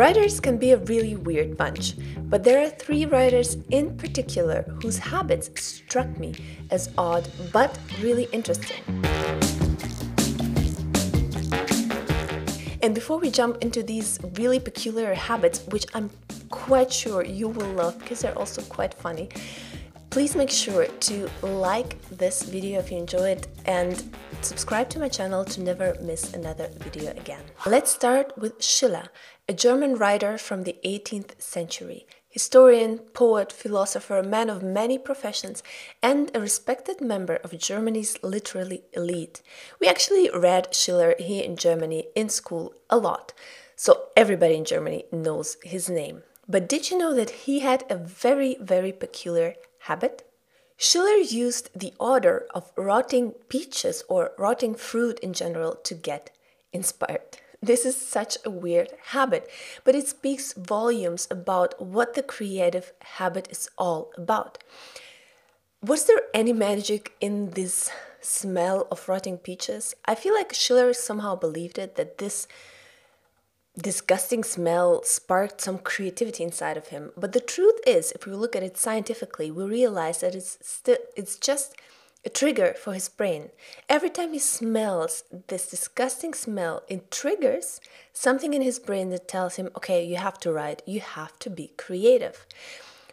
Writers can be a really weird bunch, but there are three writers in particular whose habits struck me as odd but really interesting. And before we jump into these really peculiar habits, which I'm quite sure you will love because they're also quite funny, please make sure to like this video if you enjoy it and subscribe to my channel to never miss another video again. Let's start with Schiller, a German writer from the 18th century. Historian, poet, philosopher, man of many professions, and a respected member of Germany's literary elite. We actually read Schiller here in Germany in school a lot, so everybody in Germany knows his name. But did you know that he had a very, very peculiar habit? Schiller used the odor of rotting peaches or rotting fruit in general to get inspired. This is such a weird habit, but it speaks volumes about what the creative habit is all about. Was there any magic in this smell of rotting peaches? I feel like Schiller somehow believed it that this disgusting smell sparked some creativity inside of him. But the truth is, if we look at it scientifically, we realize that it's still it's just a trigger for his brain. Every time he smells this disgusting smell, it triggers something in his brain that tells him, okay, you have to write, you have to be creative.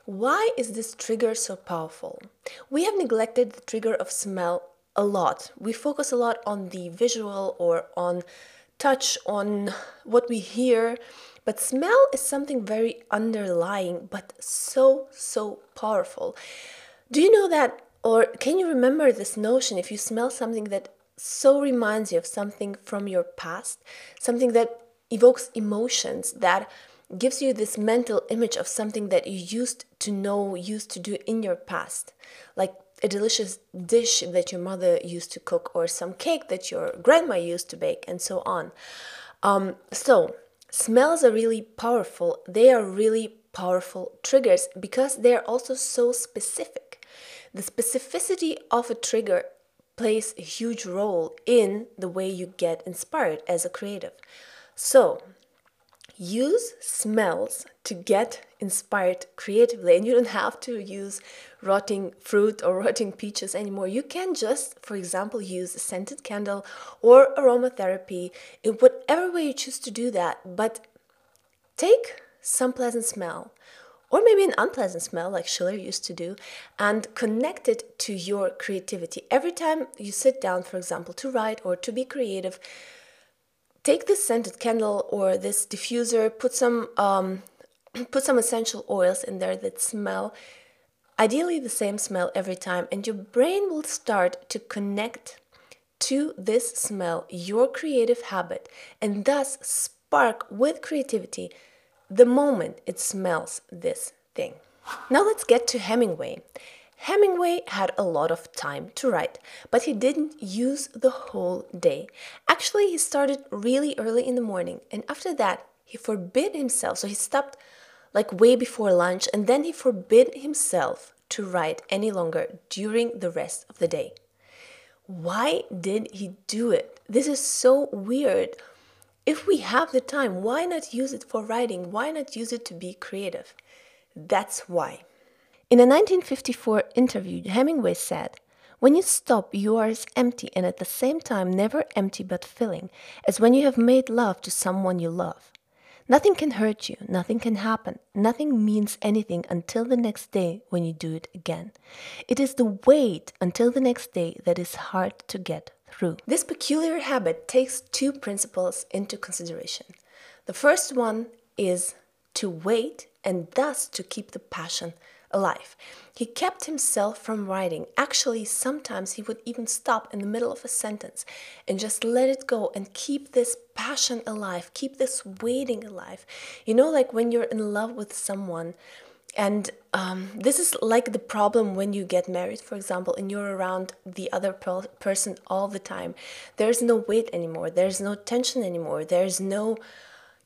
Why is this trigger so powerful? We have neglected the trigger of smell a lot. We focus a lot on the visual or on touch, on what we hear, but smell is something very underlying, but so, so powerful. Do you know that, or can you remember this notion if you smell something that so reminds you of something from your past, something that evokes emotions, that gives you this mental image of something that you used to know, used to do in your past, like a delicious dish that your mother used to cook or some cake that your grandma used to bake and so on. Um, so smells are really powerful. They are really powerful triggers because they are also so specific the specificity of a trigger plays a huge role in the way you get inspired as a creative. So use smells to get inspired creatively and you don't have to use rotting fruit or rotting peaches anymore. You can just for example use a scented candle or aromatherapy in whatever way you choose to do that but take some pleasant smell or maybe an unpleasant smell like Schiller used to do and connect it to your creativity. Every time you sit down for example to write or to be creative take this scented candle or this diffuser, put some um, put some essential oils in there that smell ideally the same smell every time and your brain will start to connect to this smell your creative habit and thus spark with creativity the moment it smells this thing. Now let's get to Hemingway. Hemingway had a lot of time to write, but he didn't use the whole day. Actually, he started really early in the morning, and after that, he forbid himself. So he stopped like way before lunch, and then he forbid himself to write any longer during the rest of the day. Why did he do it? This is so weird. If we have the time, why not use it for writing? Why not use it to be creative? That's why. In a 1954 interview, Hemingway said, When you stop, you are as empty and at the same time never empty but filling, as when you have made love to someone you love. Nothing can hurt you, nothing can happen, nothing means anything until the next day when you do it again. It is the wait until the next day that is hard to get through. This peculiar habit takes two principles into consideration. The first one is to wait and thus to keep the passion alive. He kept himself from writing. Actually, sometimes he would even stop in the middle of a sentence and just let it go and keep this passion alive, keep this waiting alive. You know, like when you're in love with someone. And um, this is like the problem when you get married, for example, and you're around the other per- person all the time. There's no wait anymore. There's no tension anymore. There's no,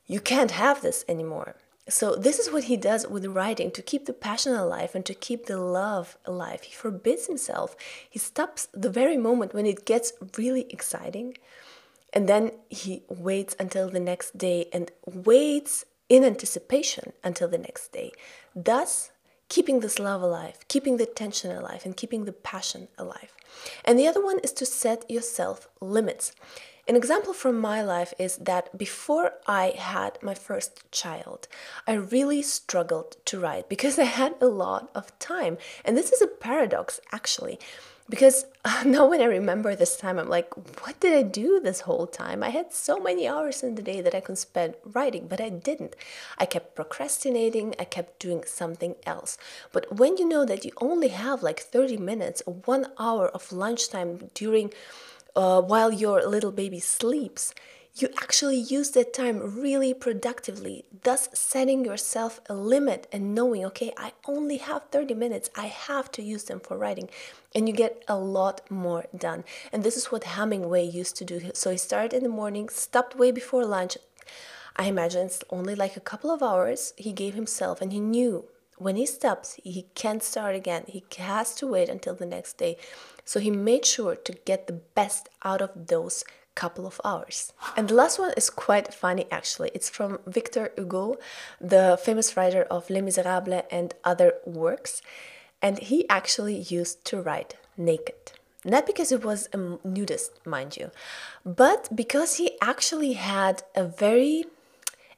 you can't have this anymore. So, this is what he does with writing to keep the passion alive and to keep the love alive. He forbids himself. He stops the very moment when it gets really exciting and then he waits until the next day and waits in anticipation until the next day, thus keeping this love alive, keeping the tension alive, and keeping the passion alive. And the other one is to set yourself limits. An example from my life is that before I had my first child, I really struggled to write because I had a lot of time. And this is a paradox, actually, because now when I remember this time, I'm like, what did I do this whole time? I had so many hours in the day that I could spend writing, but I didn't. I kept procrastinating, I kept doing something else. But when you know that you only have like 30 minutes or one hour of lunchtime during uh, while your little baby sleeps, you actually use that time really productively, thus setting yourself a limit and knowing, okay, I only have 30 minutes, I have to use them for writing. And you get a lot more done. And this is what Hemingway used to do. So he started in the morning, stopped way before lunch. I imagine it's only like a couple of hours he gave himself, and he knew when he stops, he can't start again. He has to wait until the next day. So he made sure to get the best out of those couple of hours. And the last one is quite funny actually. It's from Victor Hugo, the famous writer of Les Miserables and other works. And he actually used to write naked. Not because he was a nudist, mind you, but because he actually had a very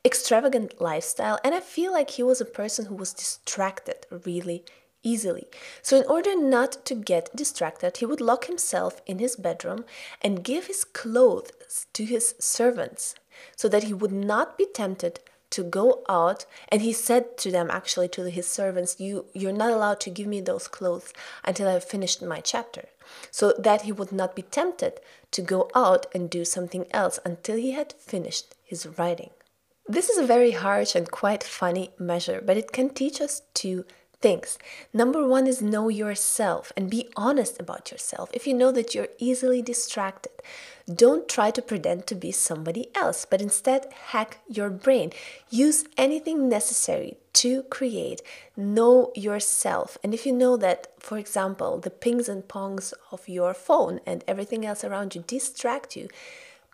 extravagant lifestyle, and I feel like he was a person who was distracted really easily. So, in order not to get distracted, he would lock himself in his bedroom and give his clothes to his servants so that he would not be tempted to go out. And he said to them actually to his servants you you're not allowed to give me those clothes until i've finished my chapter. So that he would not be tempted to go out and do something else until he had finished his writing. This is a very harsh and quite funny measure, but it can teach us two things. Number one is know yourself and be honest about yourself. If you know that you're easily distracted, don't try to pretend to be somebody else, but instead hack your brain. Use anything necessary to create. Know yourself. And if you know that, for example, the pings and pongs of your phone and everything else around you distract you,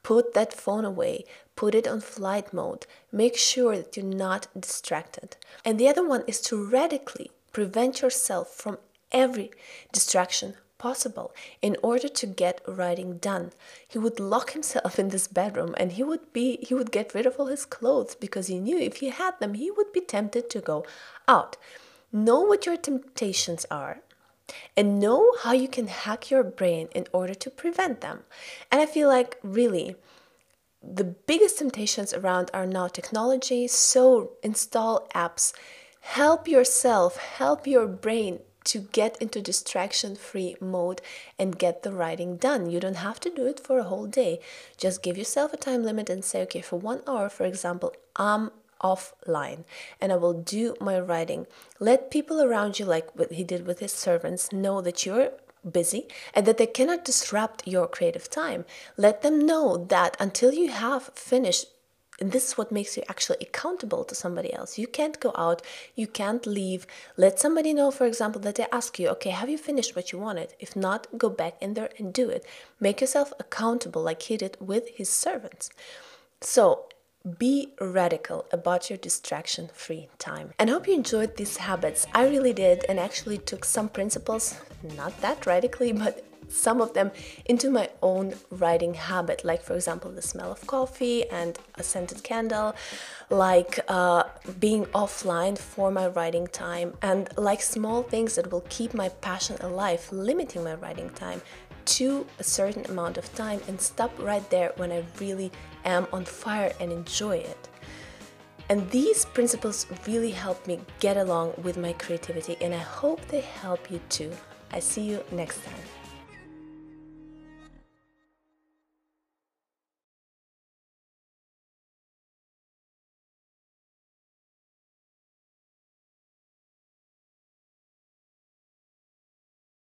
Put that phone away, put it on flight mode, make sure that you're not distracted. And the other one is to radically prevent yourself from every distraction possible in order to get writing done. He would lock himself in this bedroom and he would be he would get rid of all his clothes because he knew if he had them he would be tempted to go out. Know what your temptations are and know how you can hack your brain in order to prevent them. And I feel like really the biggest temptations around are now technology, so install apps. Help yourself, help your brain to get into distraction free mode and get the writing done. You don't have to do it for a whole day. Just give yourself a time limit and say, okay, for one hour, for example, I'm offline and I will do my writing. Let people around you, like what he did with his servants, know that you're busy and that they cannot disrupt your creative time. Let them know that until you have finished and this is what makes you actually accountable to somebody else. You can't go out, you can't leave. Let somebody know, for example, that they ask you, okay, have you finished what you wanted? If not, go back in there and do it. Make yourself accountable like he did with his servants. So, be radical about your distraction free time. And I hope you enjoyed these habits. I really did, and actually took some principles, not that radically, but some of them into my own writing habit, like, for example, the smell of coffee and a scented candle, like uh, being offline for my writing time, and like small things that will keep my passion alive, limiting my writing time to a certain amount of time and stop right there when I really am on fire and enjoy it. And these principles really help me get along with my creativity, and I hope they help you too. I see you next time.